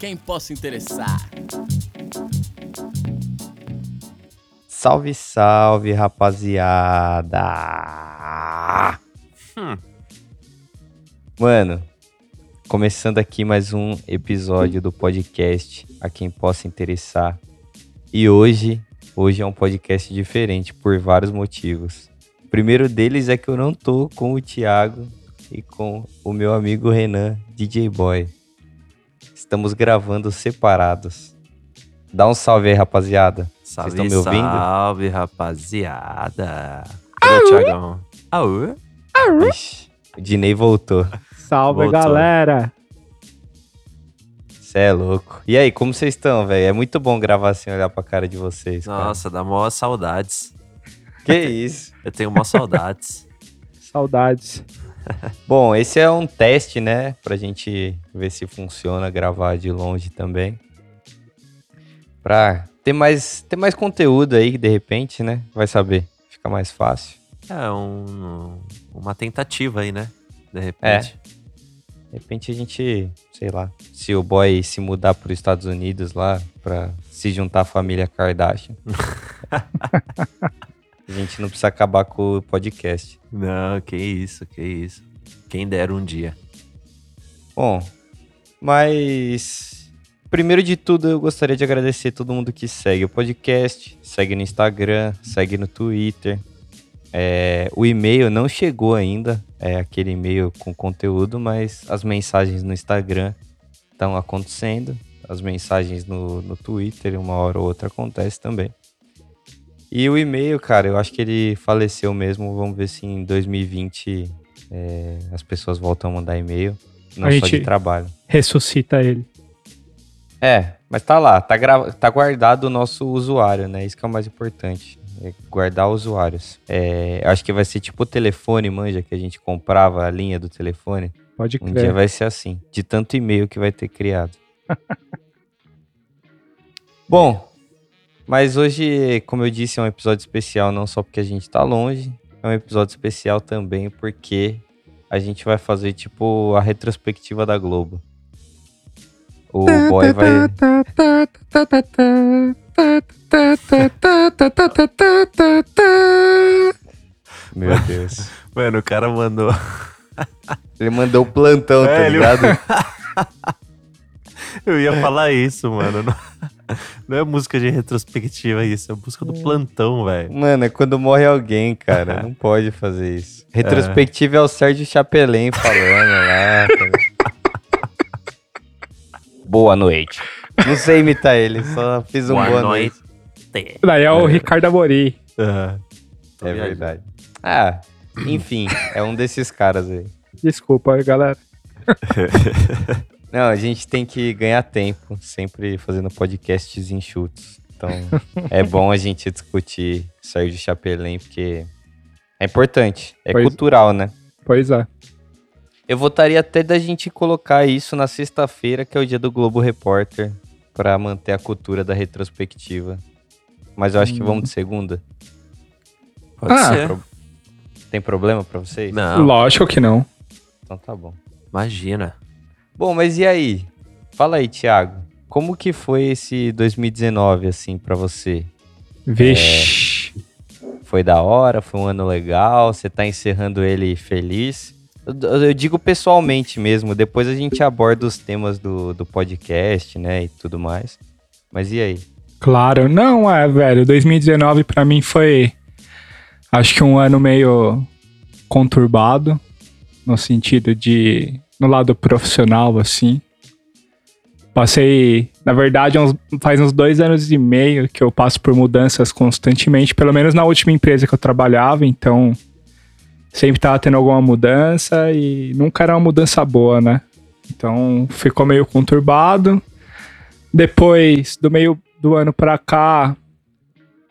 quem possa interessar. Salve, salve, rapaziada! Hum. Mano, começando aqui mais um episódio do podcast a quem possa interessar. E hoje, hoje é um podcast diferente por vários motivos. O primeiro deles é que eu não tô com o Thiago e com o meu amigo Renan, DJ Boy. Estamos gravando separados. Dá um salve aí, rapaziada. Salve, Vocês estão me ouvindo? Salve, rapaziada. Cadê o Thiagão? Aú. Ixi, o Dinei voltou. Salve, voltou. galera. Você é louco. E aí, como vocês estão, velho? É muito bom gravar assim, olhar pra cara de vocês. Nossa, cara. dá mó saudades. Que isso? Eu tenho mó saudades. saudades. Bom, esse é um teste, né? Pra gente ver se funciona gravar de longe também. Pra ter mais, ter mais conteúdo aí, de repente, né? Vai saber. Fica mais fácil. É um, uma tentativa aí, né? De repente. É. De repente a gente, sei lá, se o boy se mudar para os Estados Unidos lá, pra se juntar à família Kardashian. A gente não precisa acabar com o podcast. Não, que isso, que isso. Quem dera um dia. Bom, mas primeiro de tudo eu gostaria de agradecer todo mundo que segue o podcast, segue no Instagram, segue no Twitter. É, o e-mail não chegou ainda, é aquele e-mail com conteúdo, mas as mensagens no Instagram estão acontecendo. As mensagens no, no Twitter, uma hora ou outra acontece também. E o e-mail, cara, eu acho que ele faleceu mesmo. Vamos ver se em 2020 é, as pessoas voltam a mandar e-mail. Não a só de trabalho. Ressuscita ele. É, mas tá lá, tá, gra... tá guardado o nosso usuário, né? Isso que é o mais importante. É guardar usuários. É, acho que vai ser tipo o telefone, manja, que a gente comprava a linha do telefone. Pode crer. Um dia vai ser assim, de tanto e-mail que vai ter criado. Bom, mas hoje, como eu disse, é um episódio especial não só porque a gente tá longe, é um episódio especial também porque a gente vai fazer tipo a retrospectiva da Globo. O boy vai. Meu Deus. Mano, o cara mandou. Ele mandou o plantão, tá é, ligado? Ele... Eu ia falar isso, mano. Não é música de retrospectiva isso, é música do plantão, velho. Mano, é quando morre alguém, cara. Não pode fazer isso. Retrospectiva é, é o Sérgio Chapelin falando lá. boa noite. Não sei imitar ele, só fiz um boa, boa noite. noite. Daí é o é. Ricardo Amorim. Uhum. É verdade. Ah, enfim, é um desses caras aí. Desculpa, galera. Não, a gente tem que ganhar tempo, sempre fazendo podcasts enxutos. Então, é bom a gente discutir Sérgio Chapelin, porque é importante, é pois, cultural, né? Pois é. Eu votaria até da gente colocar isso na sexta-feira, que é o dia do Globo Repórter, para manter a cultura da retrospectiva. Mas eu acho hum. que vamos de segunda. Pode ah, ser. Tem problema para vocês? Não. Lógico que não. Então tá bom. Imagina. Bom, mas e aí? Fala aí, Thiago. Como que foi esse 2019, assim, para você? Vixe. É, foi da hora? Foi um ano legal? Você tá encerrando ele feliz? Eu, eu, digo pessoalmente mesmo, depois a gente aborda os temas do, do podcast, né, e tudo mais. Mas e aí? Claro, não, é, velho, 2019 para mim foi, acho que um ano meio conturbado, no sentido de no lado profissional, assim. Passei, na verdade, uns, faz uns dois anos e meio que eu passo por mudanças constantemente, pelo menos na última empresa que eu trabalhava, então sempre tava tendo alguma mudança e nunca era uma mudança boa, né? Então ficou meio conturbado. Depois, do meio do ano pra cá,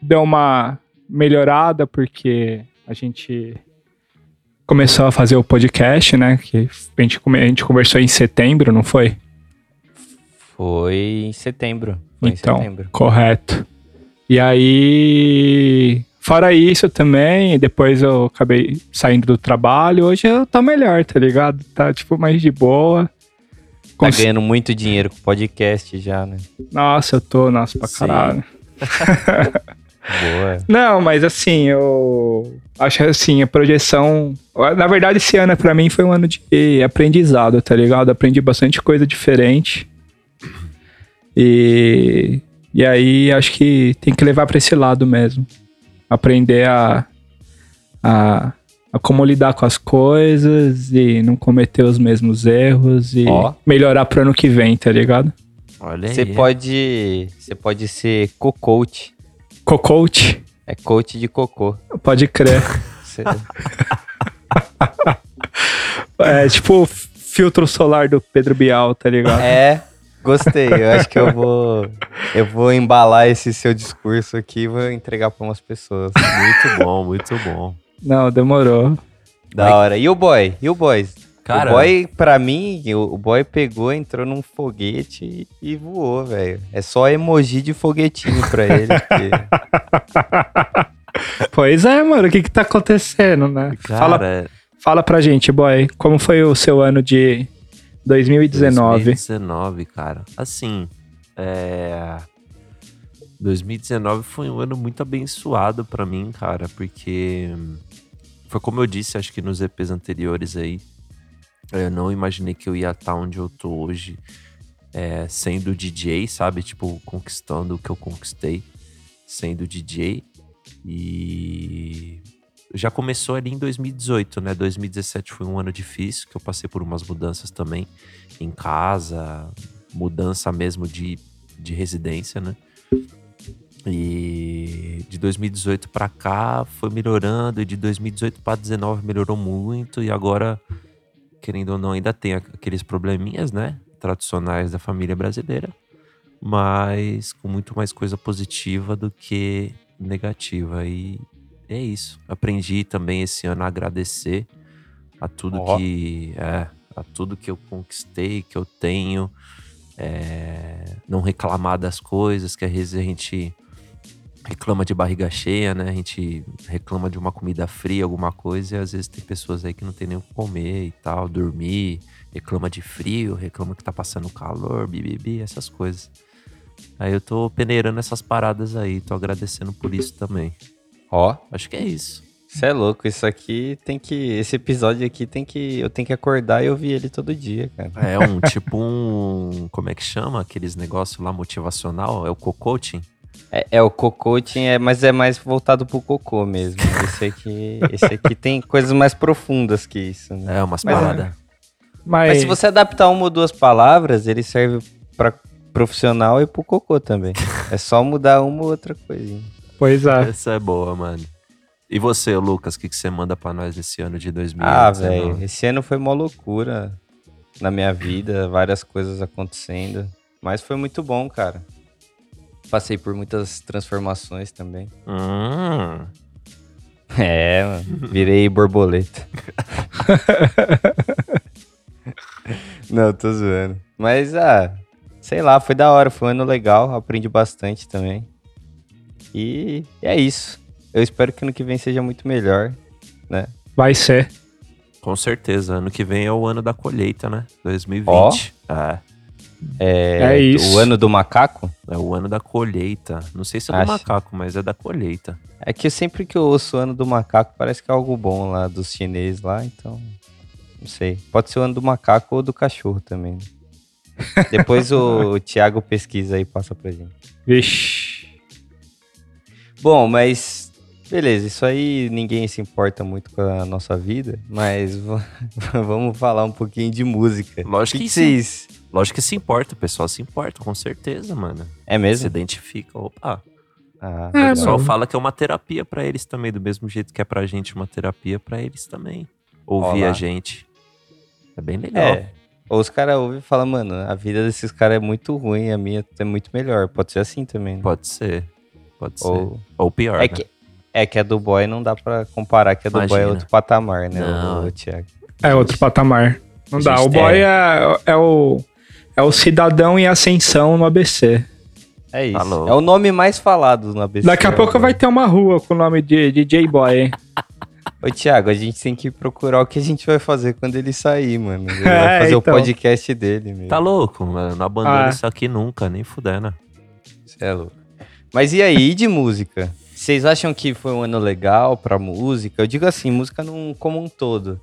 deu uma melhorada, porque a gente começou a fazer o podcast, né? Que a gente, a gente conversou em setembro, não foi? Foi em setembro. Foi então, em setembro. correto. E aí, fora isso também, depois eu acabei saindo do trabalho. Hoje eu tô melhor, tá ligado? Tá, tipo, mais de boa. Cons- ganhando muito dinheiro com podcast já, né? Nossa, eu tô, nossa, pra Sim. caralho. Boa. Não, mas assim, eu acho assim, a projeção. Na verdade, esse ano pra mim foi um ano de aprendizado, tá ligado? Aprendi bastante coisa diferente. E, e aí acho que tem que levar pra esse lado mesmo. Aprender a, a, a como lidar com as coisas e não cometer os mesmos erros e Ó. melhorar pro ano que vem, tá ligado? Olha Você aí. pode, você pode ser co-coach. Co-coach, É coach de cocô. pode crer. É tipo o filtro solar do Pedro Bial, tá ligado? É, gostei. Eu acho que eu vou, eu vou embalar esse seu discurso aqui e vou entregar para umas pessoas. Muito bom, muito bom. Não, demorou. Da hora. E o boy? E o boy? Cara, o boy, pra mim, o, boy pegou, entrou num foguete e, e voou, velho. É só emoji de foguetinho pra ele. porque- Pois é, mano, o que que tá acontecendo, né? Fala, cara, fala pra gente, boy, como foi o seu ano de 2019? 2019, cara. Assim, é... 2019 foi um ano muito abençoado pra mim, cara, porque foi como eu disse, acho que nos EPs anteriores aí, eu não imaginei que eu ia estar onde eu tô hoje, é, sendo DJ, sabe? Tipo, conquistando o que eu conquistei, sendo DJ. E já começou ali em 2018, né? 2017 foi um ano difícil, que eu passei por umas mudanças também em casa, mudança mesmo de, de residência, né? E de 2018 pra cá foi melhorando, e de 2018 pra 2019 melhorou muito, e agora, querendo ou não, ainda tem aqueles probleminhas, né? Tradicionais da família brasileira, mas com muito mais coisa positiva do que negativa. E é isso. Aprendi também esse ano a agradecer a tudo Ó. que é, a tudo que eu conquistei, que eu tenho, é, não reclamar das coisas, que às vezes a gente reclama de barriga cheia, né? A gente reclama de uma comida fria, alguma coisa, e às vezes tem pessoas aí que não tem nem o que comer e tal, dormir, reclama de frio, reclama que tá passando calor, bibibi, essas coisas. Aí eu tô peneirando essas paradas aí, tô agradecendo por isso também. Ó, Acho que é isso. você é louco. Isso aqui tem que. Esse episódio aqui tem que. Eu tenho que acordar e ouvir ele todo dia, cara. É um tipo um. Como é que chama aqueles negócios lá motivacional? É o co-coaching? É, é o cocoaching, é, mas é mais voltado pro cocô mesmo. Esse aqui, esse aqui tem coisas mais profundas que isso, né? É umas Mas é. paradas. Mas, Mas se você adaptar uma ou duas palavras, ele serve pra profissional e pro cocô também. É só mudar uma ou outra coisinha. pois é. Essa é boa, mano. E você, Lucas, o que, que você manda pra nós nesse ano de 2019? Ah, velho, esse ano foi uma loucura na minha vida, várias coisas acontecendo, mas foi muito bom, cara. Passei por muitas transformações também. Hum, É, mano, virei borboleta. Não, tô zoando. Mas, ah, sei lá, foi da hora, foi um ano legal, aprendi bastante também. E é isso. Eu espero que ano que vem seja muito melhor, né? Vai ser. com certeza. Ano que vem é o ano da colheita, né? 2020. É, É, É isso. O ano do macaco? é o ano da colheita. Não sei se é do Acho. macaco, mas é da colheita. É que sempre que eu ouço o ano do macaco, parece que é algo bom lá dos chineses lá, então. Não sei. Pode ser o ano do macaco ou do cachorro também. né? Depois o, o Thiago pesquisa e passa pra gente. Vixe. Bom, mas. Beleza, isso aí ninguém se importa muito com a nossa vida, mas vamos falar um pouquinho de música. Lógico que que sim. vocês. Lógico que se importa, o pessoal se importa, com certeza, mano. É Se mesmo? identifica. Opa. Ah, É, O pessoal mano. fala que é uma terapia pra eles também, do mesmo jeito que é pra gente uma terapia pra eles também. Ouvir Olá. a gente. É bem legal. É. Ou os caras ouvem e falam, mano, a vida desses caras é muito ruim, a minha é muito melhor. Pode ser assim também. né? Pode ser. Pode ser. Ou, Ou pior, é, né? que, é que a do boy não dá pra comparar, que a do boy é Imagina. outro patamar, né, Não. o, o Thiago? É outro patamar. Não dá. O boy é, é o, é o cidadão em ascensão no ABC. É isso. Falou. É o nome mais falado no ABC. Daqui a né, pouco vai ter uma rua com o nome de DJ Boy, hein? Ô, Thiago, a gente tem que procurar o que a gente vai fazer quando ele sair, mano. Ele É, vai fazer o então. podcast dele mesmo. Tá louco, mano. Não abandona Ah. isso aqui nunca, nem fudendo. Cê é louco. Mas e aí, e de música? Vocês acham que foi um ano legal pra música? Eu digo assim, música num, como um todo.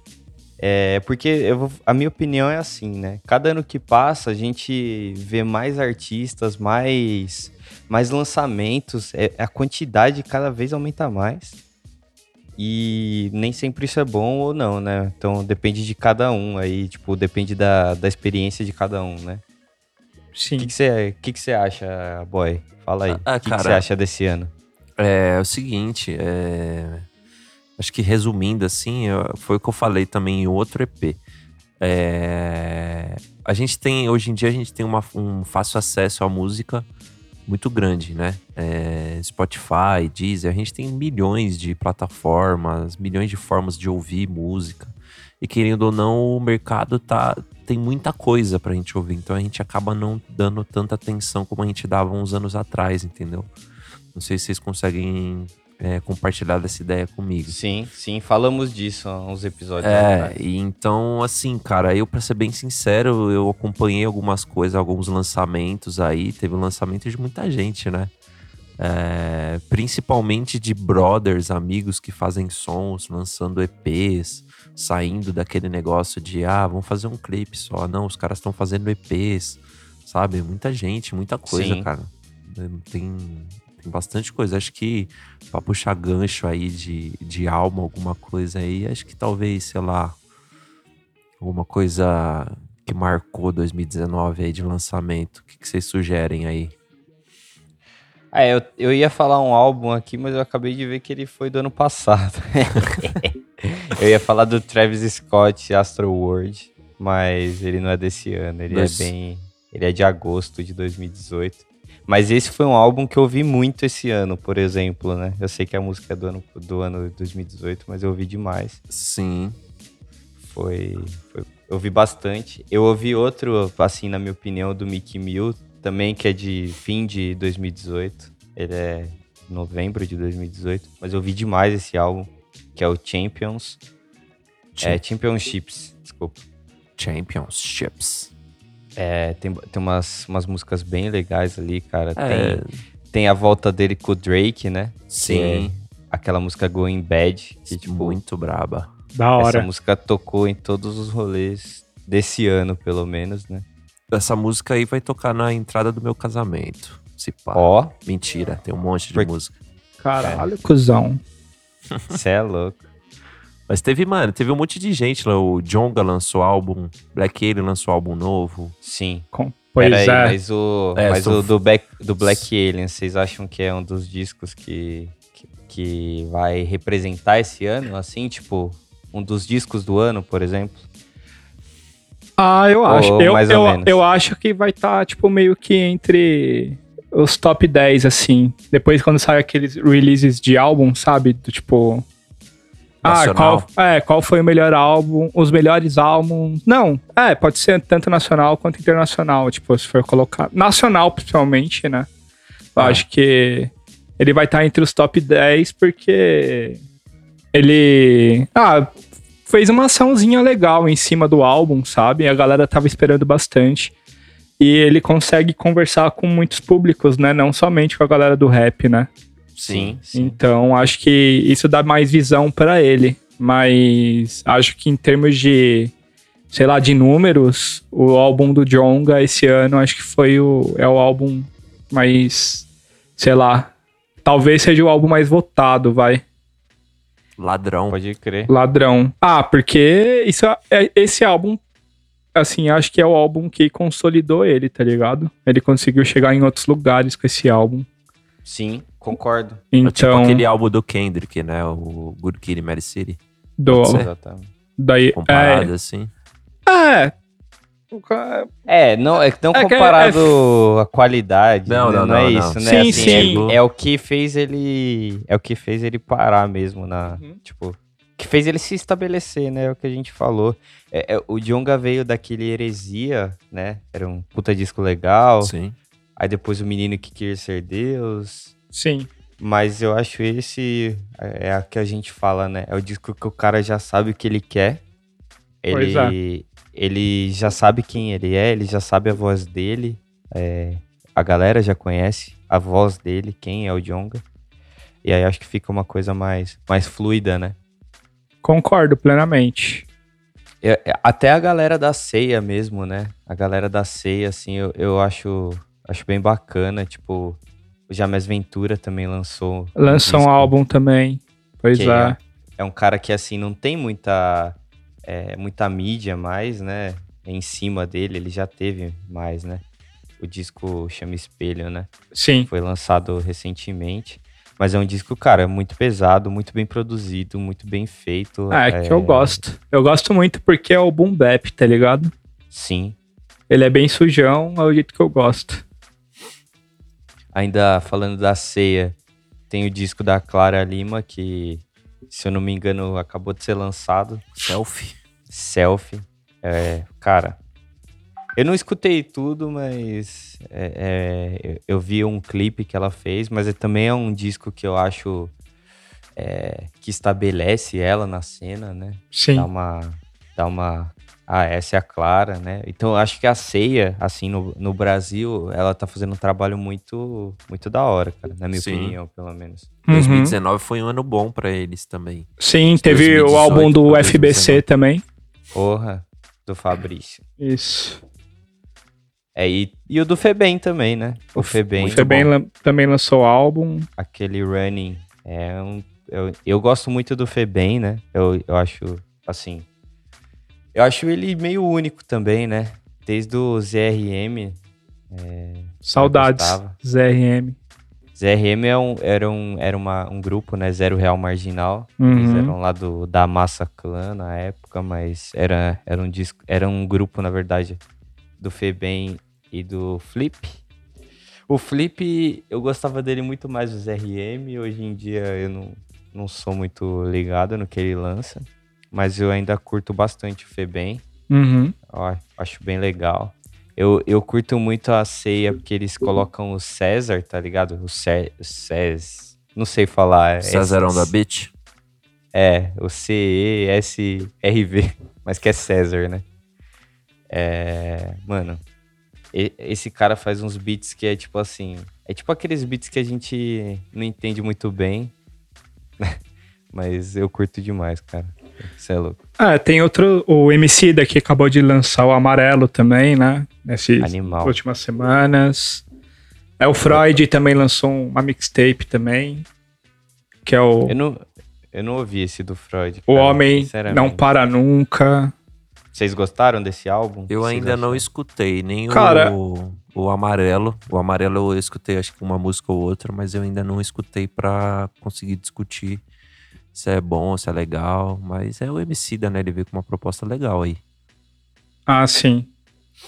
É, porque eu vou- a minha opinião é assim, né? Cada ano que passa, a gente vê mais artistas, mais, mais lançamentos, é, a quantidade cada vez aumenta mais. E nem sempre isso é bom ou não, né? Então depende de cada um aí, tipo, depende da, da experiência de cada um, né? O Sim. que você que que você acha, boy? Fala aí. O Ah, que que você acha desse ano? É, o seguinte, é, acho que resumindo assim, foi o que eu falei também em outro EP. É, a gente tem, hoje em dia, a gente tem uma- um fácil acesso à música muito grande, né? É, Spotify, Deezer, a gente tem milhões de plataformas, milhões de formas de ouvir música. E querendo ou não, o mercado tá, tem muita coisa pra gente ouvir. Então a gente acaba não dando tanta atenção como a gente dava uns anos atrás, entendeu? Não sei se vocês conseguem é, compartilhar dessa ideia comigo. Sim, sim, falamos disso há uns episódios É, e então, assim, cara, eu, pra ser bem sincero, eu acompanhei algumas coisas, alguns lançamentos aí. Teve um lançamento de muita gente, né? É, principalmente de brothers, amigos que fazem sons, lançando EPs, saindo daquele negócio de, ah, vamos fazer um clipe só. Não, os caras estão fazendo EPs, sabe? Muita gente, muita coisa, Sim. cara. Tem, tem bastante coisa. Acho que pra puxar gancho aí de, de alma, alguma coisa aí, acho que talvez, sei lá, alguma coisa que marcou 2019 aí de lançamento. O que, que vocês sugerem aí? Ah, eu, eu ia falar um álbum aqui, mas eu acabei de ver que ele foi do ano passado. eu ia falar do Travis Scott Astro World, mas ele não é desse ano, ele Dois- é bem. Ele é de agosto de 2018. Mas esse foi um álbum que eu ouvi muito esse ano, por exemplo, né? Eu sei que a música é do ano, do ano 2018, mas eu ouvi demais. Sim. Foi, foi- Eu ouvi bastante. Eu ouvi outro, assim, na minha opinião, do Mickey Mill, também, que é de fim de 2018. Ele é novembro de 2018. Mas eu ouvi demais esse álbum, que é o Champions. É, Championships, desculpa. Championships. É, tem tem umas, umas músicas bem legais ali, cara. É, Tem, tem a volta dele com o Drake, né? sim. Aquela música Going Bad, que, tipo, muito braba. Da essa hora. música tocou em todos os rolês desse ano, pelo menos, né? Essa música aí vai tocar na entrada do meu casamento. Se pá. Ó, Mentira, tem um monte de Por- música. Caralho, cuzão. Cê é louco. Mas teve, mano, teve um monte de gente lá. O Jonga lançou álbum, Black Alien lançou álbum novo. Sim. Com- Pois Pera aí, é. mas o, É, mas sou- o do, Black, do Black Alien, vocês acham que é um dos discos que, que, que vai representar esse ano? Assim, tipo, um dos discos do ano, por exemplo? Ah, eu acho. Ou eu, mais ou eu, menos. eu acho que vai estar, tipo, meio que entre os top 10, assim. Depois, quando sai aqueles releases de álbum, sabe? Do tipo. Ah, qual, é, qual foi o melhor álbum? Os melhores álbuns. Não, é, pode ser tanto nacional quanto internacional, tipo, se for colocar. Nacional, principalmente, né? Eu Ah. acho que ele vai estar entre os top 10 porque ele. Ah, fez uma açãozinha legal em cima do álbum, sabe? A galera tava esperando bastante. E ele consegue conversar com muitos públicos, né? Não somente com a galera do rap, né? Sim, sim. Então, acho que isso dá mais visão pra ele. Mas acho que em termos de, sei lá, de números, o álbum do Jonga esse ano acho que foi o é o álbum mais, sei lá, talvez seja o álbum mais votado, vai. Ladrão. Pode crer. Ladrão. Ah, porque isso é esse álbum assim, acho que é o álbum que consolidou ele, tá ligado? Ele conseguiu chegar em outros lugares com esse álbum. Sim, concordo. É tipo Então, aquele álbum do Kendrick, né? O Good Kid, Mary City. do, daí Comparado assim. é, é, o ca- É, não, é não É é- comparado à qualidade. Não, né? não, não, é não, não. isso, né? Sim, Assim, sim. É, é o que fez ele. É o que fez ele parar mesmo na. Uhum. Tipo. Que fez ele se estabelecer, né? É o que a gente falou. É, é, o Djonga veio daquele Heresia, né? Era um puta disco legal. Sim. Aí depois o Menino que Quer Ser Deus. Sim. Mas eu acho esse. é a que a gente fala, né? É o disco que o cara já sabe o que ele quer. Ele, ele já sabe quem ele é, ele já sabe a voz dele. é, a galera já conhece a voz dele, quem é o Jonga. E aí acho que fica uma coisa mais, mais fluida, né? Concordo plenamente. É, é, até a galera da ceia mesmo, né? A galera da ceia, assim, eu, eu acho, acho bem bacana. Tipo, o James Ventura também lançou. Lançou um disco. álbum também. Pois Que é. É um cara que, assim, não tem muita, é, muita mídia mais, né? Em cima dele, ele já teve mais, né? O disco chama Espelho, né? Sim. Foi lançado recentemente. Mas é um disco, cara, muito pesado, muito bem produzido, muito bem feito. Ah, é que eu gosto. Eu gosto muito porque é o boom bap, tá ligado? Sim. Ele é bem sujão, é o jeito que eu gosto. Ainda falando da ceia, tem o disco da Clara Lima, que, se eu não me engano, acabou de ser lançado. Selfie. Selfie. É, cara, eu não escutei tudo, mas é, é, eu- vi um clipe que ela fez, mas é- também é um disco que eu acho é, que estabelece ela na cena, né? Sim. Dá uma. Dá uma. Ah, essa é a Clara, né? Então eu acho que a ceia, assim, no, no Brasil, ela tá fazendo um trabalho muito, muito da hora, cara, na minha Sim. opinião, pelo menos. Uhum. 2019 foi um ano bom pra eles também. Sim, teve 2018 o álbum do FBC 2019. também. Porra, do Fabrício. Isso. É, e, e o do Febem também, né? O Febem, O Febem também lançou álbum. aquele running. É um. Eu, eu gosto muito do Febem, né? Eu, eu acho, assim. Eu acho ele meio único também, né? Desde o ZRM. Saudades. gostava. ZRM. ZRM é um, era, um, era uma, um grupo, né? Zero Real Marginal. Eles Uhum. eram lá do, da Massa Clã na época, mas era, era, um disco, era um grupo, na verdade, do Febem e do Flip. O Flip, eu gostava dele muito mais do ZRM. Hoje em dia eu não, não sou muito ligado no que ele lança. Mas eu ainda curto bastante o Febem. Uhum. A- acho bem legal. Eu, eu curto muito a ceia porque eles colocam o César, tá ligado? O, Cé, o Cés. Não sei falar. é- Cesarão da Beat. é, o C-E-S-R-V, mas que é César, né? É, mano, esse cara faz uns beats que é tipo assim, é tipo aqueles beats que a gente não entende muito bem, mas eu curto demais, cara. Você é louco. Ah, tem outro, o MC que acabou de lançar o Amarelo também, né? Nessas Animal. últimas semanas. É o Freud também lançou uma mixtape também. Que é o Eu não, eu não ouvi esse do Freud. O cara, Homem sinceramente. Não Para Nunca. Vocês gostaram desse álbum? Eu Vocês ainda não escutei nem Cara- o, o Amarelo. O Amarelo eu escutei acho que uma música ou outra, mas eu ainda não escutei pra conseguir discutir se é bom, se é legal. Mas é o MC da né? Ele veio com uma proposta legal aí. Ah, sim.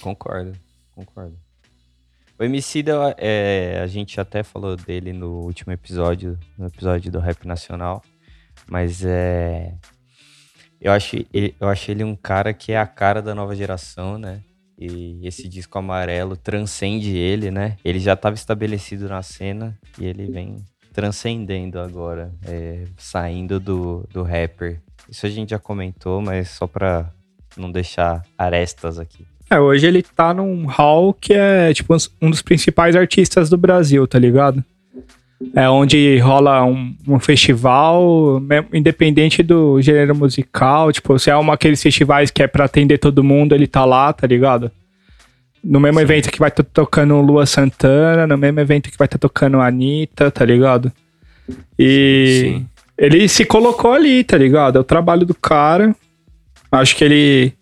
Concordo, concordo. O Emicida, é, a gente até falou dele no último episódio, no episódio do Rap Nacional, mas é... Eu acho, ele, eu acho ele um cara que é a cara da nova geração, né? E esse disco amarelo transcende ele, né? Ele já estava estabelecido na cena e ele vem transcendendo agora, é, saindo do, do rapper. Isso a gente já comentou, mas só pra não deixar arestas aqui. É, hoje ele tá num hall que é, tipo, um dos principais artistas do Brasil, tá ligado? É onde rola um, um festival, independente do gênero musical. Tipo, se é uma aqueles festivais que é pra atender todo mundo, ele tá lá, tá ligado? No mesmo Sim. evento que vai estar tocando Lua Santana, no mesmo evento que vai estar tocando Anitta, tá ligado? E Sim. ele se colocou ali, tá ligado? É o trabalho do cara. Acho que ele.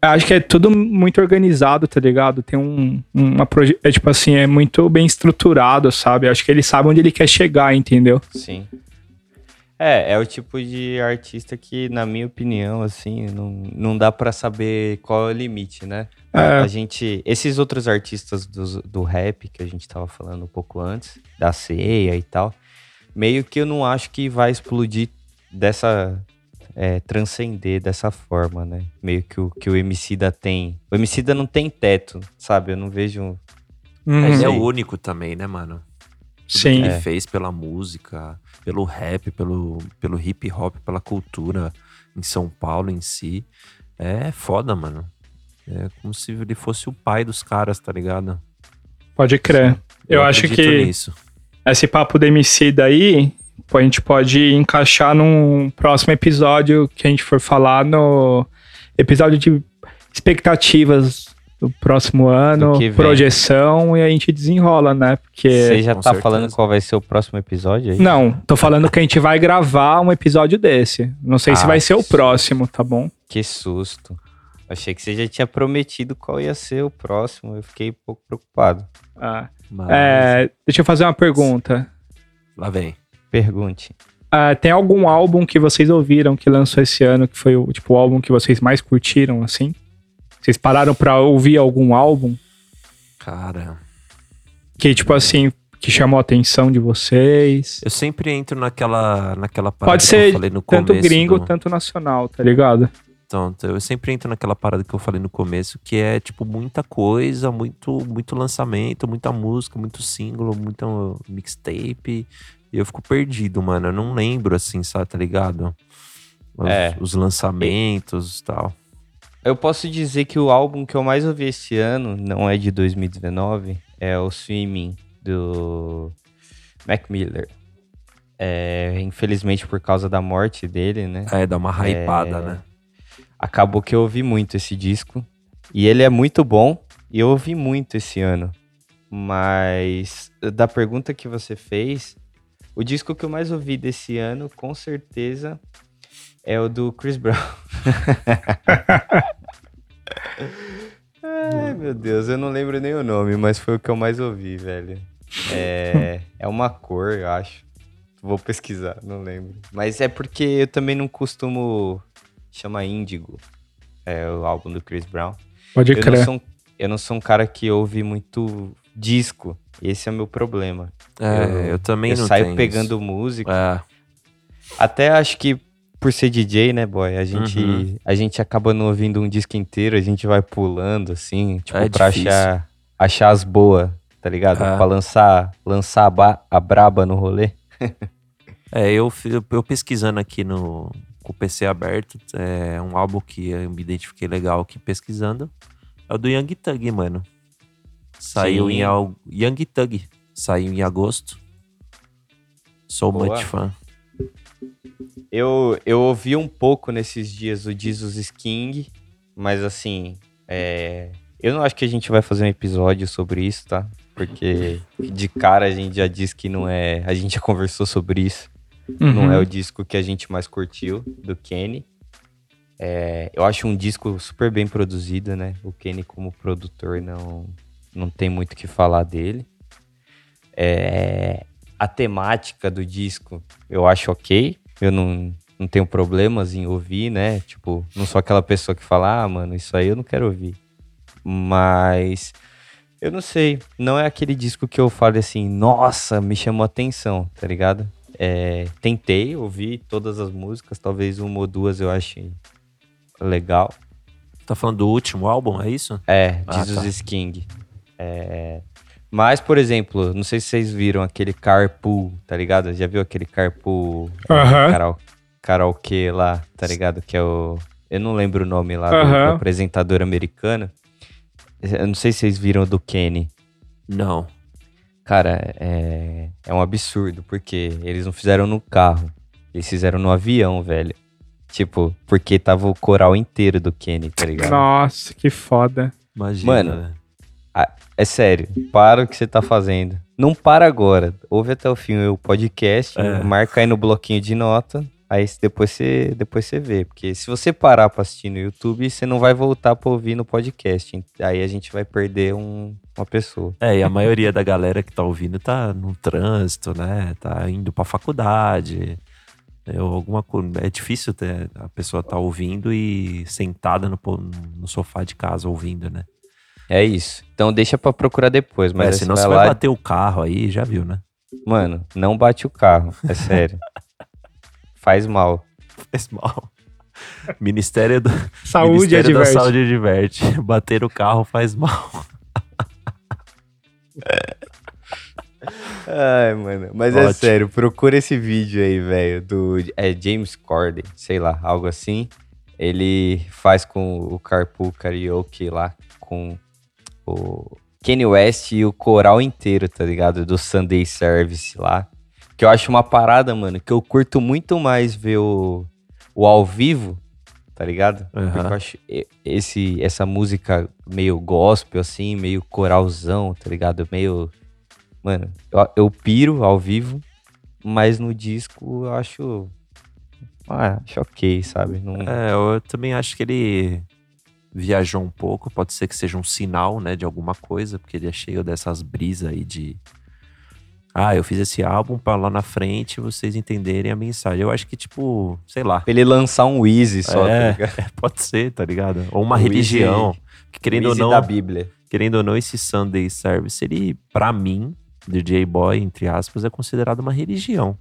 Acho que é tudo muito organizado, tá ligado? Tem um. Uma proje... É tipo assim, é muito bem estruturado, sabe? Acho que ele sabe onde ele quer chegar, entendeu? Sim. É, é o tipo de artista que, na minha opinião, assim, não, não dá pra saber qual é o limite, né? A, É. a gente. Esses outros artistas do, do rap que a gente tava falando um pouco antes, da ceia e tal, meio que eu não acho que vai explodir dessa. é, transcender dessa forma, né? Meio que o, que o Emicida tem. O Emicida não tem teto, sabe? Eu não vejo. Mas Uhum. é Sim. o único também, né, mano? Tudo Sim. que ele É. fez pela música, pelo rap, pelo, pelo hip hop, pela cultura em São Paulo em si. É foda, mano. É como se ele fosse o pai dos caras, tá ligado? Pode crer. Eu, acho acredito que Nisso. esse papo do MC daí, a gente pode encaixar num próximo episódio que a gente for falar no episódio de expectativas do próximo ano, vem. projeção, e a gente desenrola, né? Porque. Você já com tá certeza. falando qual vai ser o próximo episódio aí? Não, tô falando que a gente vai gravar um episódio desse. Não sei se Ah, vai ser o próximo, tá bom? Que susto. Achei que você já tinha prometido qual ia ser o próximo. Eu fiquei um pouco preocupado. Ah, Mas... é, deixa eu fazer uma pergunta. Lá vem. Pergunte. Ah, tem algum álbum que vocês ouviram que lançou esse ano que foi o tipo o álbum que vocês mais curtiram, assim? Vocês pararam pra ouvir algum álbum Cara, que, tipo assim, que chamou a atenção de vocês? eu sempre entro naquela, naquela parada Pode que ser eu falei no Tanto começo gringo, do- tanto nacional, tá ligado? Então, eu sempre entro naquela parada que eu falei no começo, que é tipo muita coisa, muito muito lançamento, muita música, muito single, muito mixtape. E eu fico perdido, mano. Eu não lembro assim, sabe, tá ligado? Os, É. os lançamentos e tal. Eu posso dizer que o álbum que eu mais ouvi esse ano, não é de 2019, é o Swimming, do Mac Miller. É, infelizmente, por causa da morte dele, né? É, dá uma hypada, É. né? Acabou que eu ouvi muito esse disco. E ele é muito bom. E eu ouvi muito esse ano. Mas da pergunta que você fez, o disco que eu mais ouvi desse ano, com certeza, é o do Chris Brown. Ai, meu Deus, eu não lembro nem o nome, mas foi o que eu mais ouvi, velho. É, é uma cor, eu acho. Vou pesquisar, não lembro. Mas é porque eu também não costumo chamar Índigo, é o álbum do Chris Brown. Pode Eu não, crer. sou um, eu não sou um cara que ouve muito disco. Esse é o meu problema. É, Eu- eu, também eu não saio tenho pegando música. isso. É, Até acho que por ser DJ, né, boy? A gente, Uhum. a gente acaba não ouvindo um disco inteiro, a gente vai pulando, assim, tipo, É pra difícil. achar, achar as boas, tá ligado? É. Pra lançar, lançar a, ba- a braba no rolê. É, eu, eu pesquisando aqui no com o PC aberto, é um álbum que eu me identifiquei legal aqui pesquisando. É o do Young Thug, mano. Saiu Sim. em Young Thug. Saiu em agosto. Sou Boa. muito fã. Eu, eu ouvi um pouco nesses dias o Jesus King, mas assim, é, eu não acho que a gente vai fazer um episódio sobre isso, tá? Porque de cara a gente já disse que não é. A gente já conversou sobre isso. Não Uhum. é o disco que a gente mais curtiu do Kenny. É, eu acho um disco super bem produzido, né? O Kenny como produtor não, não tem muito o que falar dele. É, a temática do disco eu acho ok. Eu não, não tenho problemas em ouvir, né? Tipo, não sou aquela pessoa que fala, ah, mano, isso aí eu não quero ouvir. Mas eu não sei. Não é aquele disco que eu falo assim, nossa, me chamou atenção, tá ligado? É, tentei ouvir todas as músicas, talvez uma ou duas eu ache legal. Tá falando do último álbum, é isso? É, Ah, Jesus tá. King. É, mas, por exemplo, não sei se vocês viram aquele Carpool, tá ligado? Já viu aquele Carpool Aham. Karau- karaokê lá, tá ligado? Que é o... Eu não lembro o nome lá do, Aham. do apresentador americano. Eu não sei se vocês viram o do Kenny. Não. Cara, é, é um absurdo, porque eles não fizeram no carro. Eles fizeram no avião, velho. Tipo, porque tava o coral inteiro do Kenny, tá ligado? Nossa, que foda. Imagina. Mano, né? É sério, para o que você tá fazendo. Não para agora. Ouve até o fim o podcast, É. marca aí no bloquinho de nota. Aí depois você, depois você vê. Porque se você parar pra assistir no YouTube, você não vai voltar pra ouvir no podcast. Aí a gente vai perder um- uma pessoa. É, e a maioria da galera que tá ouvindo tá no trânsito, né? Tá indo pra faculdade. É, ou alguma coisa. É difícil ter, a pessoa tá ouvindo e sentada no, no sofá de casa ouvindo, né? É isso. Então deixa pra procurar depois. Mas é, senão você você vai vai bater o carro aí, já viu, né? Mano, não bate o carro. É sério. Faz mal. Faz mal. Ministério, do, Saúde Ministério da adverte. Saúde adverte. Bater o carro faz mal. Ai, mano. Mas é Ótimo. sério, procura esse vídeo aí, velho, do é James Corden, sei lá, algo assim. Ele faz com o Carpool Karaoke lá, com o Kanye West e o coral inteiro, tá ligado? Do Sunday Service lá. Que eu acho uma parada, mano, que eu curto muito mais ver o, o ao vivo, tá ligado? Aham. Porque eu acho esse, essa música meio gospel, assim, meio coralzão, tá ligado? Meio. Mano, eu, eu piro ao vivo, mas no disco eu acho. Ah, acho ok, sabe? Não, É, eu também acho que ele viajou um pouco. Pode ser que seja um sinal, né, de alguma coisa, porque ele é cheio dessas brisas aí de. Ah, eu fiz esse álbum pra lá na frente vocês entenderem a mensagem. Eu acho que, tipo, sei lá. Pra ele lançar um Easy só, É. tá ligado? Pode ser, tá ligado? Ou uma O religião. Que, querendo ou não, da Bíblia. querendo ou não, esse Sunday Service, ele, pra mim, DJ Boy, entre aspas, é considerado uma religião.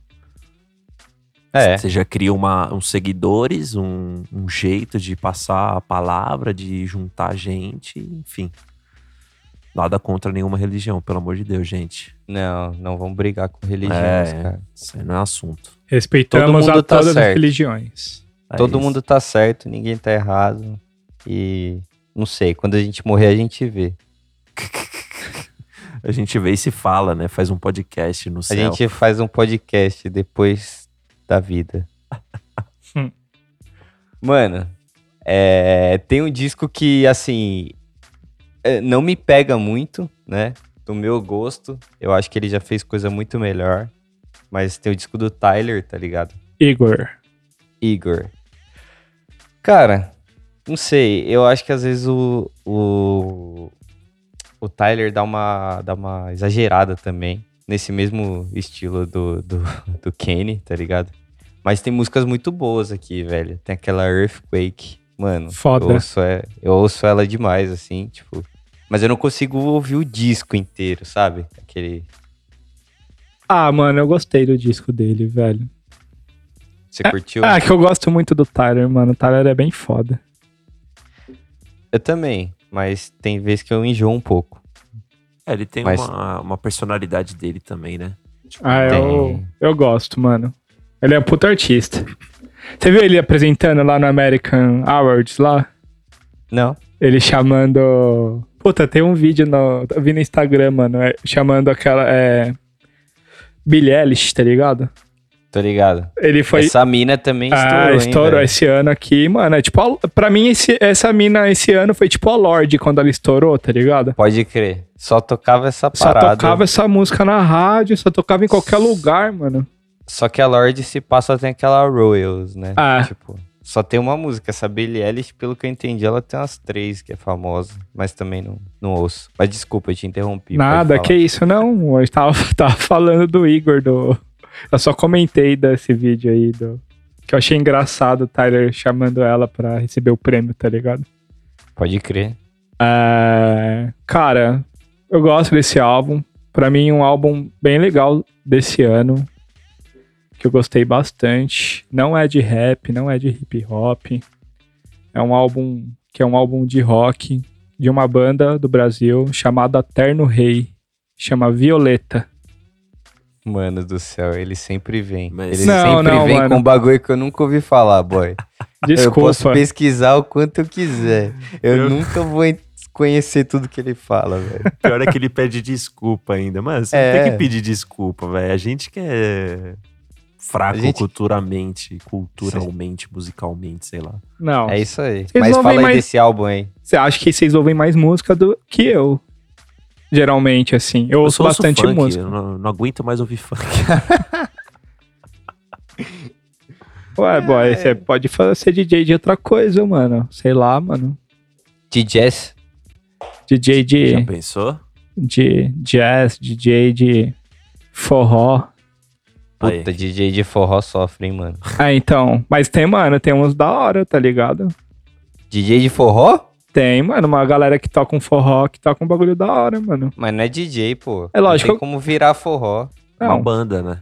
É. Você já cria uma, uns seguidores, um, um jeito de passar a palavra, de juntar gente, enfim. Nada contra nenhuma religião, pelo amor de Deus, gente. Não, não vamos brigar com religiões, É. cara. Isso aí não é assunto. Respeitamos Todo mundo a tá todas as certo. religiões. É Todo isso. mundo tá certo, ninguém tá errado. E não sei, quando a gente morrer, a gente vê. A gente vê e se fala, né? Faz um podcast no A céu. gente faz um podcast depois da vida. Hum. Mano, é, tem um disco que, assim, é, não me pega muito, né? Do meu gosto. Eu acho que ele já fez coisa muito melhor. Mas tem o disco do Tyler, tá ligado? Igor. Igor. Cara, não sei. Eu acho que às vezes o, o, o Tyler dá uma, dá uma exagerada também. Nesse mesmo estilo do, do, do Kenny, tá ligado? Mas tem músicas muito boas aqui, velho. Tem aquela Earthquake. Mano, Foda. Eu, ouço, é- eu ouço ela demais, assim, tipo. Mas eu não consigo ouvir o disco inteiro, sabe? Aquele. Ah, mano, eu gostei do disco dele, velho. Você curtiu? Ah, que eu gosto muito do Tyler, mano. O Tyler é bem foda. Eu também. Mas tem vezes que eu enjoo um pouco. É, ele tem Mas- uma, uma personalidade dele também, né? Ah, eu, Tem. eu gosto, mano. Ele é um puto artista. Você viu ele apresentando lá no American Awards lá? Não. Ele chamando. Puta, tem um vídeo no. Eu vi no Instagram, mano. é, chamando aquela. É. Billie Eilish, tá ligado? Tô ligado. Ele foi. Essa mina também estourou, ah, hein, estourou velho? esse ano aqui, mano. É tipo, a- pra mim, esse- essa mina esse ano foi tipo a Lorde quando ela estourou, tá ligado? Pode crer. Só tocava essa Só parada. tocava essa música na rádio, só tocava em qualquer lugar, mano. Só que a Lorde se passa tem aquela Royals, né? Ah. Tipo, só tem uma música. Essa Billie Eilish, pelo que eu entendi, ela tem umas três que é famosa. Mas também não, não ouço. Mas desculpa, eu te interrompi. Nada, que isso, não. Eu tava, tava falando do Igor, do. Eu só comentei desse vídeo aí, do. Que eu achei engraçado o Tyler chamando ela pra receber o prêmio, tá ligado? Pode crer. É, Cara, eu gosto desse álbum. Pra mim, um álbum bem legal desse ano. Que eu gostei bastante. Não é de rap, não é de hip hop. É um álbum que é um álbum de rock de uma banda do Brasil chamada Terno Rei. Chama Violeta. Mano do céu, ele sempre vem. Mas- Ele Não, sempre não, vem mano. com um bagulho que eu nunca ouvi falar, boy. Eu posso Desculpa. pesquisar o quanto eu quiser. Eu, Eu- nunca vou conhecer tudo que ele fala, velho. Pior é que ele pede desculpa ainda. Mano, você É. não tem que pedir desculpa, velho. A gente que é fraco gente- culturalmente, culturalmente, musicalmente, sei lá. Não. É isso aí. Vocês Mas ouvem fala aí mais- desse álbum aí. Você acha que vocês ouvem mais música do que eu? Geralmente, assim. Eu, ouço só ouço bastante funk, música. Eu não, não aguento mais ouvir funk. Ué, boy, você pode ser DJ de outra coisa, mano. Sei lá, mano. De jazz. DJ Já de, pensou? de jazz, DJ de forró. Aí. Puta, DJ de forró sofre, hein, mano. Ah, então. Mas tem, mano, tem uns da hora, tá ligado? DJ de forró? Tem, mano, uma galera que toca um forró, que toca um bagulho da hora, mano. Mas não é DJ, pô. É lógico. Não tem como virar forró. Uma Não, banda, né?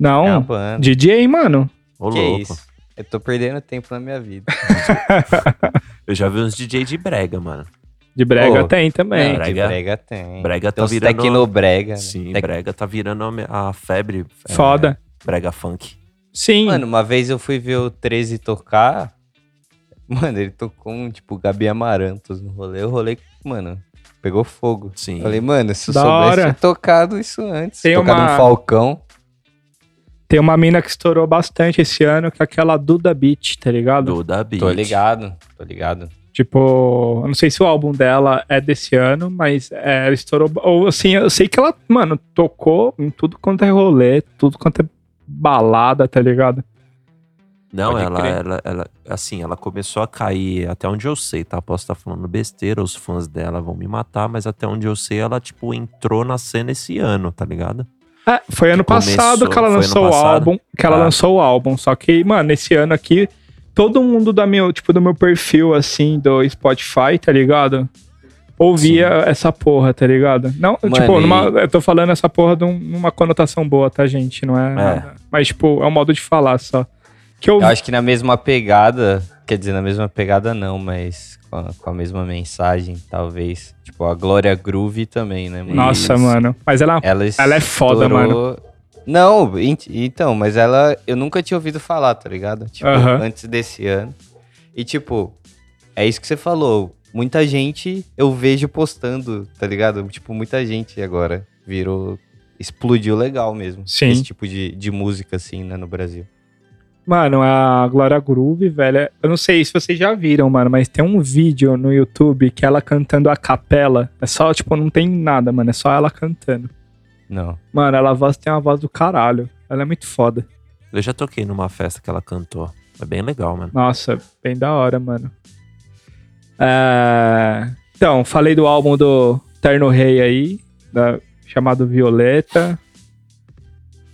É uma não. banda. DJ, mano. Ô, que louco. isso? Eu tô perdendo tempo na minha vida. Eu já vi uns DJ de brega, mano. De brega Ô, tem também. Não, De brega- brega tem. brega tá virando- tecnobrega. né? Sim, Tec- brega tá virando a a febre. é, Foda. brega funk. Sim. Mano, uma vez eu fui ver o 13 tocar. Mano, ele tocou um, tipo, Gabi Amarantos no rolê. O rolê, mano, pegou fogo. Sim. Falei, mano, se eu Da soubesse, hora. tinha tocado isso antes. Tem tocado uma- um Falcão. Tem uma mina que estourou bastante esse ano, que é aquela Duda Beat, tá ligado? Do da Beat. Tô ligado, tô ligado. Tipo, eu não sei se o álbum dela é desse ano, mas é, ela estourou. Ou assim, eu sei que ela, mano, tocou em tudo quanto é rolê, tudo quanto é balada, tá ligado? Não, Pode ela, crer. ela, ela, assim, ela começou a cair, até onde eu sei, tá? Posso estar falando besteira, os fãs dela vão me matar, mas até onde eu sei, ela, tipo, entrou na cena esse ano, tá ligado? É, foi ano Começou- passado que ela lançou o álbum. Que ela Ah. lançou o álbum. Só que, mano, esse ano aqui, todo mundo da meu, tipo, do meu perfil, assim, do Spotify, tá ligado? Ouvia essa porra, tá ligado? Não, Mano, tipo, numa- eu tô falando essa porra de um- numa conotação boa, tá, gente? Não é. nada. Mas, tipo, é um modo de falar só. Que eu, Eu acho que na mesma pegada, quer dizer, na mesma pegada não, mas com a, com a mesma mensagem, talvez. Tipo, a Glória Groove também, né, mano? Nossa, Isso. mano. Mas ela. Ela, Ela é foda, estourou- Não, ent- então, mas ela eu nunca tinha ouvido falar, tá ligado? Tipo, antes desse ano. E tipo, é isso que você falou. Muita gente eu vejo postando, tá ligado? Tipo, muita gente agora virou. Explodiu legal mesmo. Sim. Esse tipo de, de música, assim, né, no Brasil. Mano, a Glória Groove, velho. Eu não sei se vocês já viram, mano, mas tem um vídeo no YouTube que ela cantando a capela. É só, tipo, não tem nada, mano. É só ela cantando. Não. Mano, ela voz tem uma voz do caralho. Ela é muito foda. Eu já toquei numa festa que ela cantou. É bem legal, mano. Nossa, bem da hora, mano. É, Então, falei do álbum do Terno Rei aí, da... chamado Violeta.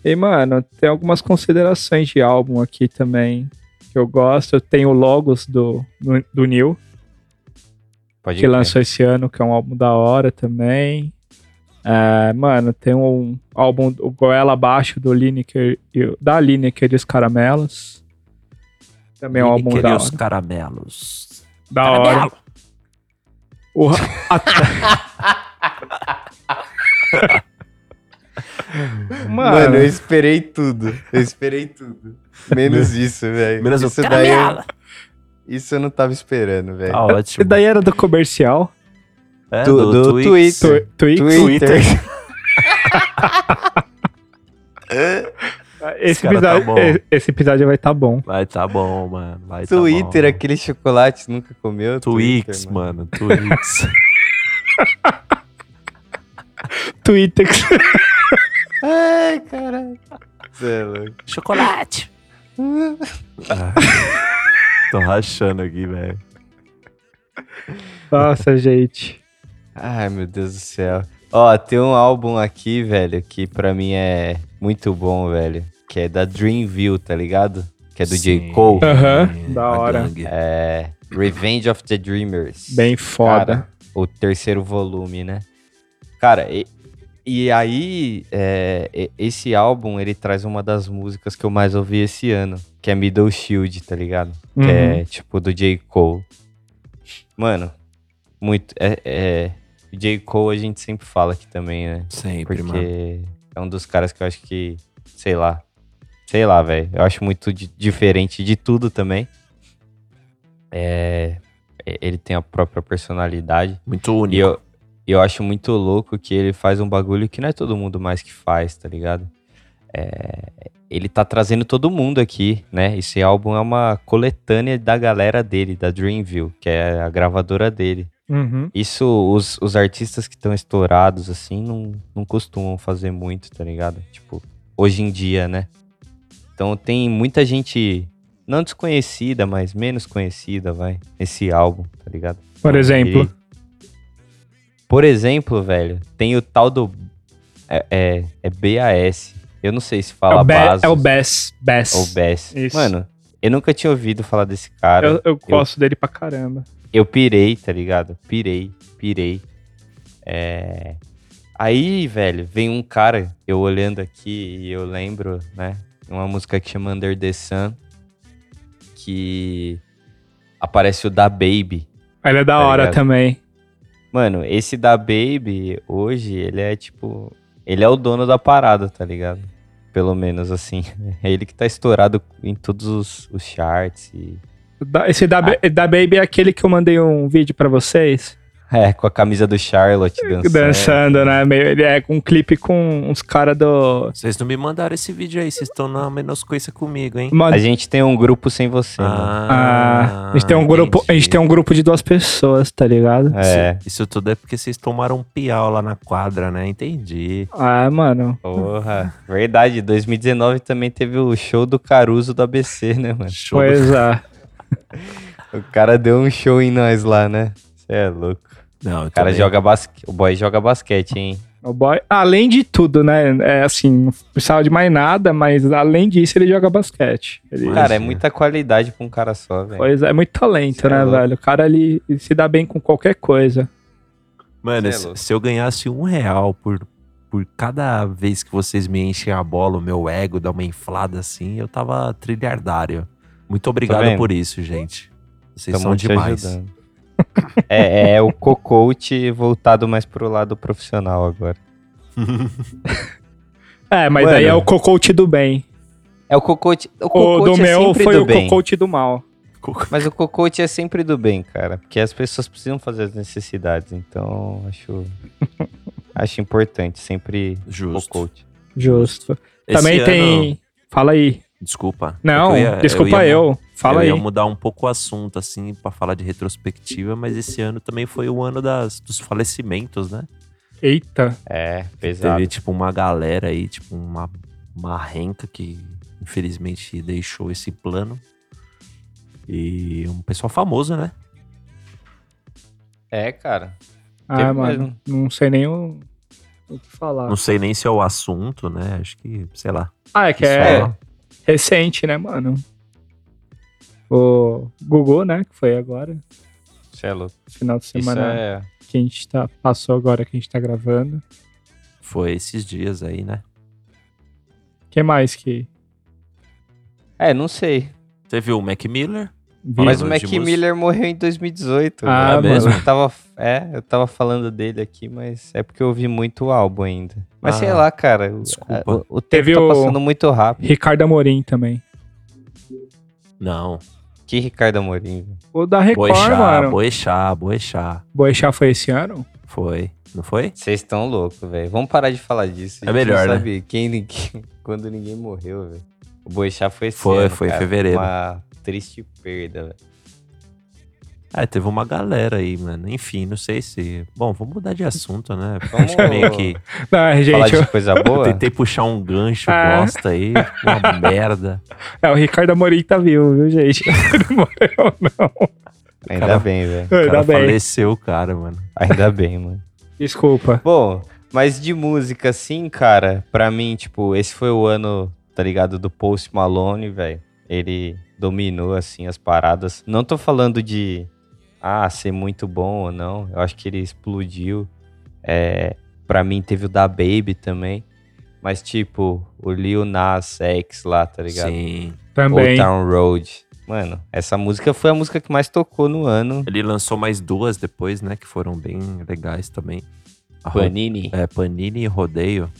E, mano, tem algumas considerações de álbum aqui também que eu gosto. Tem o Logos do, do, do Neil, Pode que lançou esse ano, que é um álbum da hora também. É, mano, tem um álbum, o Goela Abaixo do Lineker, e da Lineker e os Caramelos. Também é um álbum da os hora. caramelos. Da hora. O, Mano, Mano, eu esperei tudo. Eu esperei tudo. Menos isso, velho. Menos o isso daí eu. Isso eu não tava esperando, velho. Tá esse ótimo. daí era do comercial. É, do- do Twix. Twitter. Twix. Twitter. Esse, tá episódio, e- esse episódio vai estar bom. Vai tá bom, mano. Vai tá Twitter, bom. aquele chocolate nunca comeu? Twix, Twitter, mano. Twix. Twitter. Ai, caralho. É. Chocolate. Ah, Tô rachando aqui, velho. Nossa, gente. Ai, meu Deus do céu. Ó, tem um álbum aqui, velho, que pra mim é muito bom, velho. Que é da Dreamville, tá ligado? Que é do J. Sim. Cole. Aham, da A hora. gangue. É. Revenge of the Dreamers. Bem foda. Cara, o terceiro volume, né? Cara, e, e aí, é, e- esse álbum, ele traz uma das músicas que eu mais ouvi esse ano, que é Middle Shield, tá ligado? Uhum. Que é, tipo, do J. Cole. Mano, muito... É, é, J. Cole a gente sempre fala aqui também, né? Sempre, mano. Porque é um dos caras que eu acho que, sei lá, sei lá, velho. Eu acho muito di- diferente de tudo também. É, ele tem a própria personalidade. Muito E único. eu, eu acho muito louco que ele faz um bagulho que não é todo mundo mais que faz, tá ligado? É, ele tá trazendo todo mundo aqui, né? Esse álbum é uma coletânea da galera dele, da Dreamville, que é a gravadora dele. Uhum. Isso, os, os artistas que estão estourados, assim, não, não costumam fazer muito, tá ligado? Tipo, hoje em dia, né? Então tem muita gente, não desconhecida, mas menos conhecida, vai, nesse álbum, tá ligado? Por exemplo. Ele- Por exemplo, velho, tem o tal do. É, é, é BAS. Eu não sei se É fala o, Be Basos é o Bess. Bess. ou BAS. Isso. Mano, eu nunca tinha ouvido falar desse cara. eu, eu gosto dele pra caramba. eu pirei, tá ligado? Pirei, pirei. É... Aí, velho, vem um cara, eu olhando aqui e eu lembro, né? Uma música que chama Under the Sun, que aparece o da Baby. Ele é da Tá hora ligado? também. Mano, esse da Baby, hoje, ele é tipo. Ele é o dono da parada, tá ligado? Pelo menos assim. É ele que tá estourado em todos os, os charts. E... Esse da, Ba- da Baby é aquele que eu mandei um vídeo pra vocês. É, com a camisa do Charlotte dançando. Dançando, né? Meio, ele é com um clipe com uns caras do. Vocês não me mandaram esse vídeo aí, vocês estão na menos coisa comigo, hein? Mano, A gente tem um grupo sem você, mano. ah, a gente tem um grupo. A gente tem um grupo de duas pessoas, tá ligado? É. Isso, isso tudo é porque vocês tomaram um piau lá na quadra, né? Entendi. Ah, mano. Porra, verdade. 2019 também teve o show do Caruso do ABC, né, mano? Show do- Pois é. O cara deu um show em nós lá, né? Você é louco. Não, O cara joga basquete. O boy joga basquete, hein? O boy, além de tudo, né? É assim, não precisava de mais nada, mas além disso, ele joga basquete. Ele, Mas- Cara, é Imagina. muita qualidade pra um cara só, velho. pois é, é muito talento, Cê é né, louco. velho? O cara ele se dá bem com qualquer coisa. Mano, Cê é se, se eu ganhasse um real por, por cada vez que vocês me enchem a bola, o meu ego dá uma inflada assim, eu tava trilhardário. Muito obrigado vendo? por isso, gente. Vocês Tamo são demais. ajudando. É, é o co-coach voltado mais pro lado profissional agora. É, mas Mano. aí é o cocote do bem. É o co-coach. O O co-coach do é meu foi do o bem. cocote do mal. Mas o co-coach é sempre do bem, cara. Porque as pessoas precisam fazer as necessidades. Então, acho. acho importante. Sempre Justo. co-coach. Justo. Esse Também ano- tem. Fala aí. Desculpa. Não, É que eu ia- desculpa eu. ia mu- Fala eu aí. ia mudar um pouco o assunto, assim, pra falar de retrospectiva, mas esse ano também foi o ano das, dos falecimentos, né? Eita. É, pesado. Teve, tipo, uma galera aí, tipo, uma, uma renca que infelizmente deixou esse plano. E um pessoal famoso, né? É, cara. Ah, Teve mano. mesmo. Não sei nem o, o que falar. Não sei nem se é o assunto, né? Acho que, sei lá. Ah, é que é Só- recente, né, mano? O Gugu, né? Que foi agora. Você é louco. Final de semana é. que a gente tá. Passou agora que a gente tá gravando. Foi esses dias aí, né? que mais que. É, não sei. Teve o Mac Miller. Viu? Mas o Mac. Miller morreu em 2018. Ah, velho. mesmo? Eu tava, é, eu tava falando dele aqui, mas é porque eu ouvi muito o álbum ainda. Mas Ah, sei lá, cara. desculpa. O, o tempo Teve tá o- passando muito rápido. Ricardo Amorim também. Não. Que Ricardo Amorim. velho. O da Record, Boechat, mano. Boechat, Boechat. Boechat foi esse ano? Foi. Não foi? Vocês estão loucos, velho. Vamos parar de falar disso. É melhor, né? sabe quem, ninguém- quando ninguém morreu, velho. O Boechat foi esse Foi, ano, foi em cara. fevereiro. Uma triste perda, velho. É, teve uma galera aí, mano. Enfim, não sei se. Bom, vamos mudar de assunto, né? Vamos Acho que meio que. Não, falar gente, de coisa boa. Tentei puxar um gancho Ah. bosta aí, uma merda. é, o Ricardo Amorim tá vivo, viu, gente? Não morreu, não. Ainda Cara, bem, velho. O cara Ainda bem. faleceu, cara, mano. Ainda bem, mano. Desculpa. Bom, mas de música, assim, cara, pra mim, tipo, esse foi o ano, tá ligado, do Post Malone, velho. Ele dominou, assim, as paradas. Não tô falando de, ah, ser muito bom ou não. Eu acho que ele explodiu. É, pra mim, teve o da Baby também. Mas, tipo, o Lil Nas X lá, tá ligado? Sim. Também. Old Town Road. Mano, essa música foi a música que mais tocou no ano. Ele lançou mais duas depois, né? Que foram bem legais também. A Ro- Panini. É, Panini e Rodeio.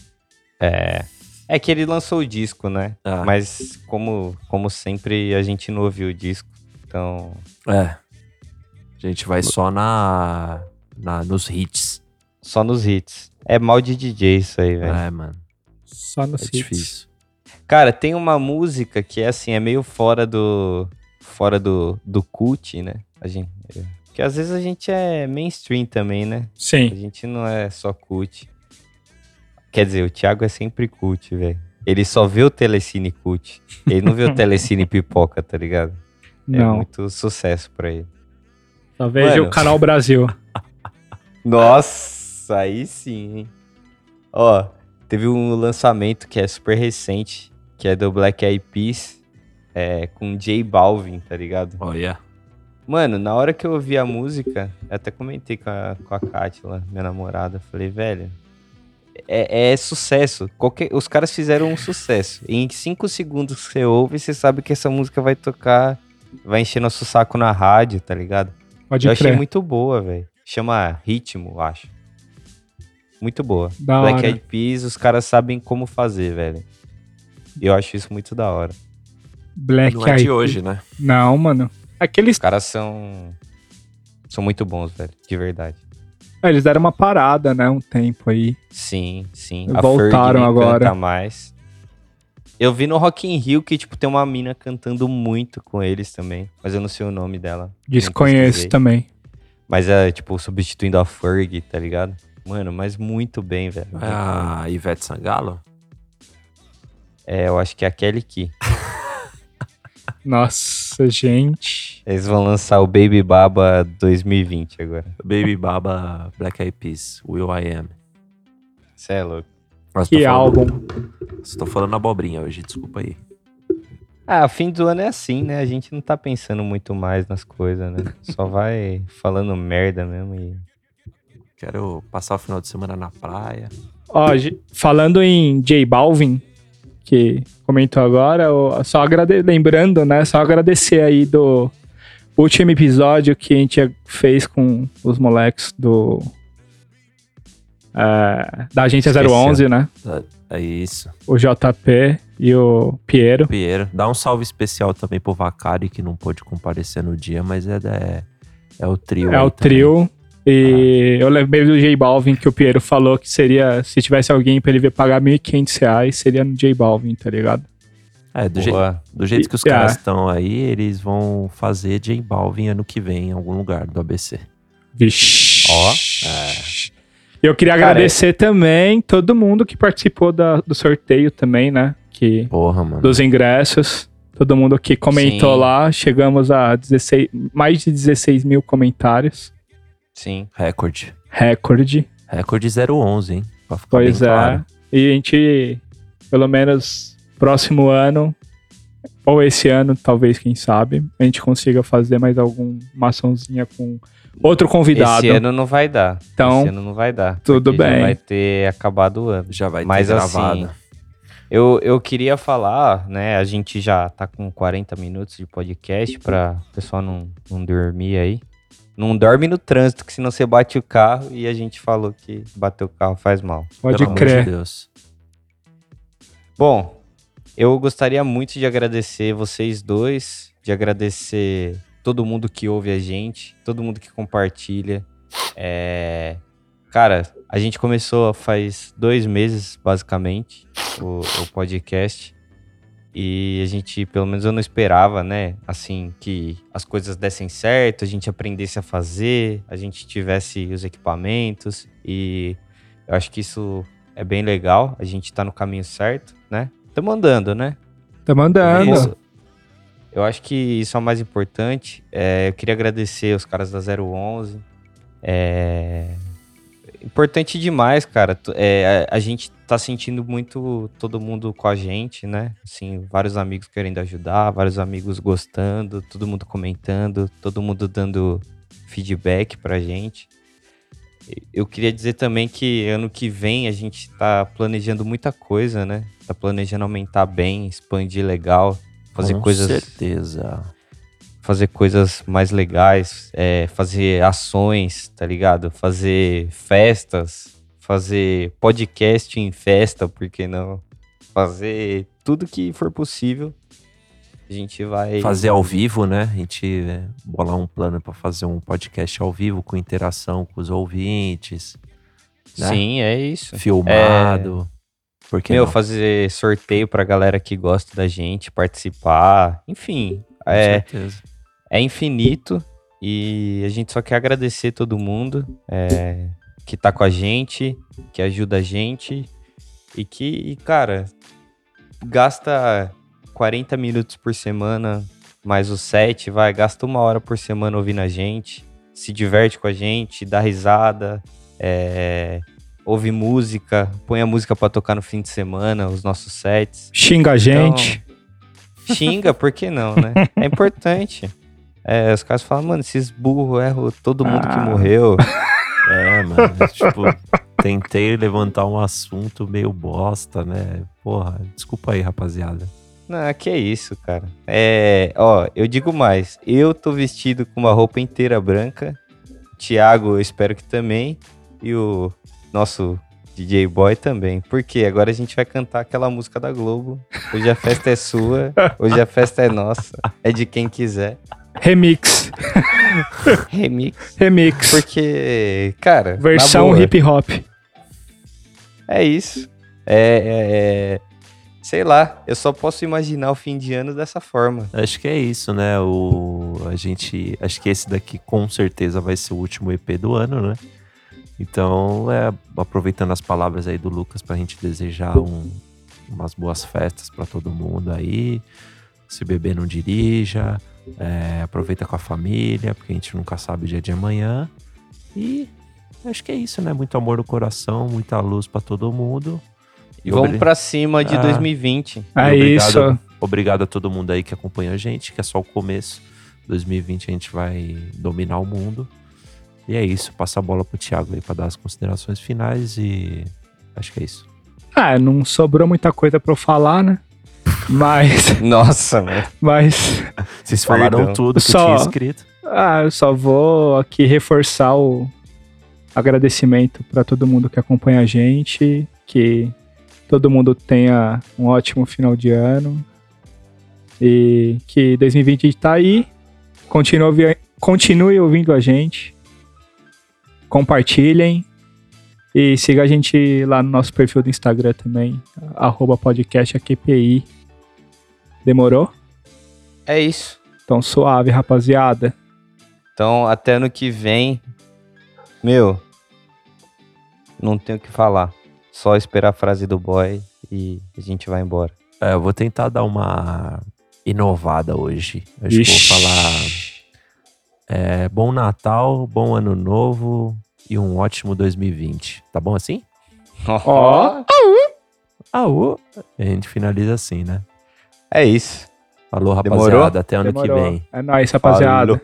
É. É que ele lançou o disco, né? Ah, Mas como, como sempre, a gente não ouviu o disco. Então. É. A gente vai só na, na nos hits. Só nos hits. É mal de DJ isso aí, velho. É, mano. Só no É Cits. difícil. Cara, tem uma música que é assim, é meio fora do. Fora do, do cult, né? A gente. Porque às vezes a gente é mainstream também, né? A Sim. gente não é só cult. Quer dizer, o Thiago é sempre cult, velho. Ele só vê o Telecine cult. Ele não vê o Telecine pipoca, tá ligado? É Não. muito sucesso pra ele. Só Mano. o canal Brasil. Nossa, aí sim, hein? Ó, teve um lançamento que é super recente, que é do Black Eyed Peas, é, com J Balvin, tá ligado? Olha. Mano, na hora que eu ouvi a música, eu até comentei com a, com a Kátia lá, minha namorada, falei, velho, é, é sucesso. Qualquer, os caras fizeram um sucesso. Em cinco segundos que você ouve, você sabe que essa música vai tocar, vai encher nosso saco na rádio, tá ligado? Pode eu achei crer. muito boa, velho. Chama Ritmo, eu acho. Muito boa. Da Black hora. Eyed Peas, os caras sabem como fazer, velho. Eu acho isso muito da hora. Black Não é de hoje, né? Não, mano. Aqueles. Os caras são. São muito bons, velho. De verdade. Ah, Eles deram uma parada, né? Um tempo aí. Sim, sim. Voltaram agora. mais. Eu vi no Rock in Rio que, tipo, tem uma mina cantando muito com eles também. Mas eu não sei o nome dela. Desconheço também. Mas é, tipo, substituindo a Ferg, tá ligado? Mano, mas muito bem, velho. É a Ivete Sangalo? É, eu acho que é a Kelly Key. Nossa, gente. Eles vão lançar o Baby Baba 2020 agora. Baby Baba Black Eyed Peas, Will I Am. Cê é louco. Mas Que álbum. Estou falando abobrinha hoje, desculpa aí. Ah, fim do ano é assim, né? A gente não tá pensando muito mais nas coisas, né? Só vai falando merda mesmo e. Quero passar o final de semana na praia. Ó, falando em J Balvin, que comentou agora, só agrade... lembrando, né? Só agradecer aí do último episódio que a gente fez com os moleques do. é, da agência Esqueceu. 011, né? É isso. O JP e o Piero. Piero. Dá um salve especial também pro Vacari, que não pôde comparecer no dia, mas é, da- é, é o trio. É o também. trio. E eu lembrei do J Balvin que o Piero falou que seria, se tivesse alguém pra ele ver pagar 1.500 reais, seria no J Balvin, tá ligado? É, do, je- do jeito que os E- caras ah. estão aí, eles vão fazer J Balvin ano que vem em algum lugar do ABC. Vixe. Ó. Eu queria Cara, agradecer também todo mundo que participou da- do sorteio também, né? Que, Porra, mano. dos ingressos. Todo mundo que comentou Sim. lá. Chegamos a 16, mais de 16 mil comentários. Sim. Recorde. Recorde. Recorde 011, hein? Pra ficar Pois bem é. claro. E a gente, pelo menos próximo ano, ou esse ano, talvez, quem sabe, a gente consiga fazer mais alguma açãozinha com outro convidado. Esse ano não vai dar. Então, Esse ano não vai dar. tudo porque já bem. vai ter acabado o ano. Já vai Mas ter assim, gravado. Eu, eu queria falar, né? A gente já tá com 40 minutos de podcast pra o pessoal não, não dormir aí. Não dorme no trânsito, que senão você bate o carro e a gente falou que bater o carro faz mal. Pode Pelo amor crer. de Deus. Bom, eu gostaria muito de agradecer vocês dois, de agradecer todo mundo que ouve a gente, todo mundo que compartilha. É, Cara, a gente começou faz dois meses, basicamente, o, o podcast. E a gente, pelo menos eu não esperava, né? Assim, que as coisas dessem certo, a gente aprendesse a fazer, a gente tivesse os equipamentos. E eu acho que isso é bem legal. A gente tá no caminho certo, né? Tamo andando, né? Tá mandando. Isso. Eu acho que isso é o mais importante. É, eu queria agradecer os caras da 011. É importante demais, cara. É, a, a gente tá sentindo muito todo mundo com a gente, né? Assim, vários amigos querendo ajudar, vários amigos gostando, todo mundo comentando, todo mundo dando feedback pra gente. Eu queria dizer também que ano que vem a gente tá planejando muita coisa, né? Tá planejando aumentar bem, expandir legal, fazer Com coisas certeza. fazer coisas mais legais, é, fazer ações, tá ligado? Fazer festas, fazer podcast em festa, por que não? Fazer tudo que for possível. A gente vai. Fazer ao vivo, né? A gente é, bolar um plano pra fazer um podcast ao vivo com interação com os ouvintes, né? Sim, é isso. filmado. Por que Meu, não? fazer sorteio pra galera que gosta da gente, participar. Enfim, Com é, certeza. é infinito e a gente só quer agradecer todo mundo é, que tá com a gente, que ajuda a gente e que, e, cara, gasta 40 minutos por semana, mais os 7, vai, gasta uma hora por semana ouvindo a gente, se diverte com a gente, dá risada, é, ouve música, põe a música pra tocar no fim de semana, os nossos sets. Xinga a gente. Então, xinga, por que não, né? É importante. É, os caras falam, mano, esses burros erram todo mundo que Ah. morreu. É, mano. tipo, tentei levantar um assunto meio bosta, né? Porra, desculpa aí, rapaziada. Não, que é isso, cara. É, ó, eu digo mais. Eu tô vestido com uma roupa inteira branca, Thiago, eu espero que também. E o nosso DJ Boy também. Porque agora a gente vai cantar aquela música da Globo. Hoje a festa é sua, hoje a festa é nossa. É de quem quiser. Remix. Remix. Remix. Porque, cara. Versão hip hop. É isso. É, é- é- Sei lá, eu só posso imaginar o fim de ano dessa forma. Acho que é isso, né? O, a gente. Acho que esse daqui com certeza vai ser o último EP do ano, né? Então, é, aproveitando as palavras aí do Lucas pra gente desejar um- umas boas festas pra todo mundo aí. Se beber, não dirija. É, aproveita com a família, porque a gente nunca sabe o dia de amanhã. E acho que é isso, né? Muito amor no coração, muita luz pra todo mundo. E vamos obri- pra cima de Ah. 2020. É obrigado, isso. Obrigado a todo mundo aí que acompanha a gente, que é só o começo. 2020 a gente vai dominar o mundo. E é isso, passa a bola pro Thiago aí pra dar as considerações finais e acho que é isso. Ah, não sobrou muita coisa pra eu falar, né? Mas, Nossa, mano. mas, Vocês falaram Perdão. tudo que Só- tinha escrito. ah, eu só vou aqui reforçar o agradecimento pra todo mundo que acompanha a gente, que todo mundo tenha um ótimo final de ano e que 2020 tá aí. Continue, continue ouvindo a gente. Compartilhem. E siga a gente lá no nosso perfil do Instagram também, arroba podcast AQPI. Demorou? É isso. Então suave, rapaziada. Então, até ano que vem. Meu. Não tenho o que falar. Só esperar a frase do boy e a gente vai embora. É, eu vou tentar dar uma inovada hoje. Acho que vou falar é, bom Natal, bom Ano Novo e um ótimo 2020. Tá bom assim? Ó. Ah, ô. A gente finaliza assim, né? É isso. Falou, Demorou? rapaziada. Até ano Demorou. que vem. É nóis, rapaziada. Falou.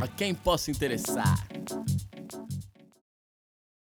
A quem posso interessar?